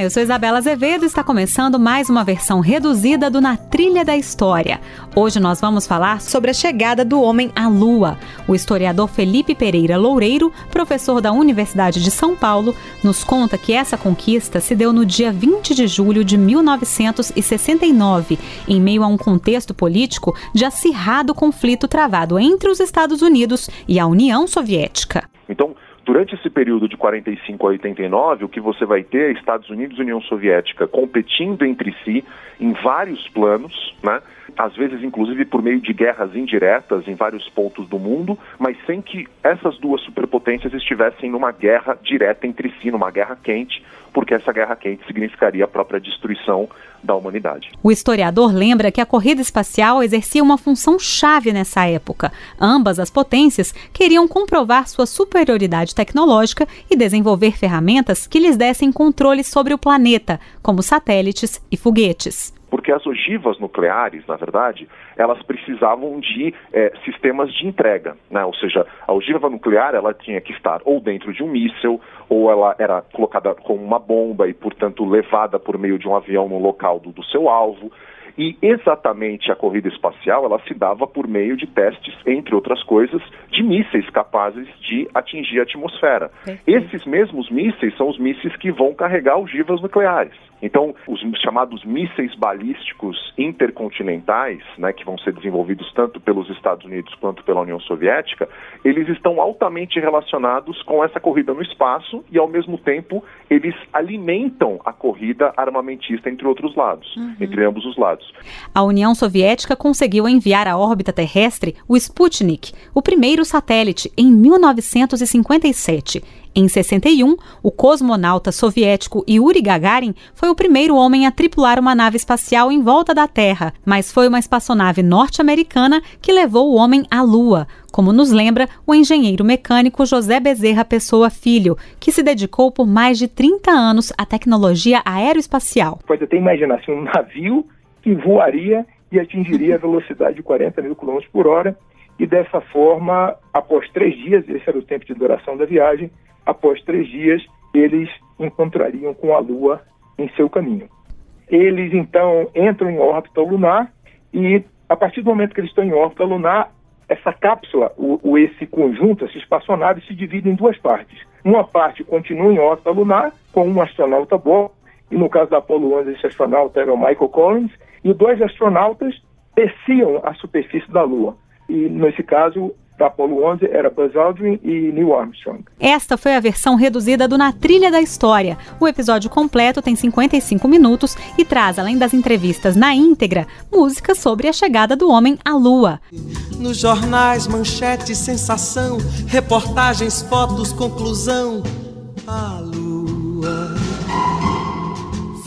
Eu sou Isabela Azevedo e está começando mais uma versão reduzida do Na Trilha da História. Hoje nós vamos falar sobre a chegada do homem à Lua. O historiador Felipe Pereira Loureiro, professor da Universidade de São Paulo, nos conta que essa conquista se deu no dia 20 de julho de 1969, em meio a um contexto político de acirrado conflito travado entre os Estados Unidos e a União Soviética. Durante esse período de 45 a 89, o que você vai ter é Estados Unidos e União Soviética competindo entre si em vários planos, né? às vezes inclusive por meio de guerras indiretas em vários pontos do mundo, mas sem que essas duas superpotências estivessem numa guerra direta entre si, numa guerra quente, porque essa guerra quente significaria a própria destruição da humanidade. O historiador lembra que a corrida espacial exercia uma função chave nessa época. Ambas as potências queriam comprovar sua superioridade tecnológica e desenvolver ferramentas que lhes dessem controle sobre o planeta, como satélites e foguetes porque as ogivas nucleares, na verdade, elas precisavam de é, sistemas de entrega, né? ou seja, a ogiva nuclear ela tinha que estar ou dentro de um míssil, ou ela era colocada com uma bomba e, portanto, levada por meio de um avião no local do, do seu alvo. E exatamente a corrida espacial ela se dava por meio de testes, entre outras coisas, de mísseis capazes de atingir a atmosfera. Esses mesmos mísseis são os mísseis que vão carregar ogivas nucleares. Então, os chamados mísseis balísticos intercontinentais, né, que vão ser desenvolvidos tanto pelos Estados Unidos quanto pela União Soviética, eles estão altamente relacionados com essa corrida no espaço e, ao mesmo tempo, eles alimentam a corrida armamentista entre outros lados, uhum. entre ambos os lados. A União Soviética conseguiu enviar à órbita terrestre o Sputnik, o primeiro satélite, em 1957 em 61, o cosmonauta soviético Yuri Gagarin foi o primeiro homem a tripular uma nave espacial em volta da Terra, mas foi uma espaçonave norte-americana que levou o homem à Lua, como nos lembra o engenheiro mecânico José Bezerra Pessoa Filho, que se dedicou por mais de 30 anos à tecnologia aeroespacial. Pode até imaginar assim, um navio que voaria e atingiria a velocidade de 40 mil km por hora, e dessa forma, após três dias, esse era o tempo de duração da viagem, após três dias, eles encontrariam com a Lua em seu caminho. Eles então entram em órbita lunar e, a partir do momento que eles estão em órbita lunar, essa cápsula, o, esse conjunto, essa espaçonave, se divide em duas partes. Uma parte continua em órbita lunar, com um astronauta bom, e no caso da Apollo 11, esse astronauta era o Michael Collins, e dois astronautas desciam a superfície da Lua. E, nesse caso, da Apollo 11 era Buzz Aldrin e Neil Armstrong. Esta foi a versão reduzida do Na Trilha da História. O episódio completo tem 55 minutos e traz, além das entrevistas na íntegra, músicas sobre a chegada do homem à Lua. Nos jornais, manchete, sensação, reportagens, fotos, conclusão. A Lua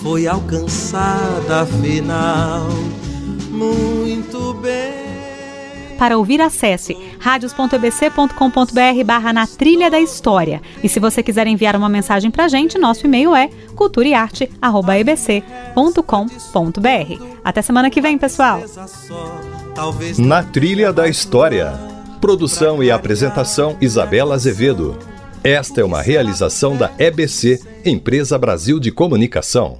foi alcançada afinal. Muito bem. Para ouvir, acesse radios.ebc.com.br barra na trilha da história. E se você quiser enviar uma mensagem para a gente, nosso e-mail é culturaearte.ebc.com.br. Até semana que vem, pessoal! Na Trilha da História. Produção e apresentação Isabela Azevedo. Esta é uma realização da EBC, Empresa Brasil de Comunicação.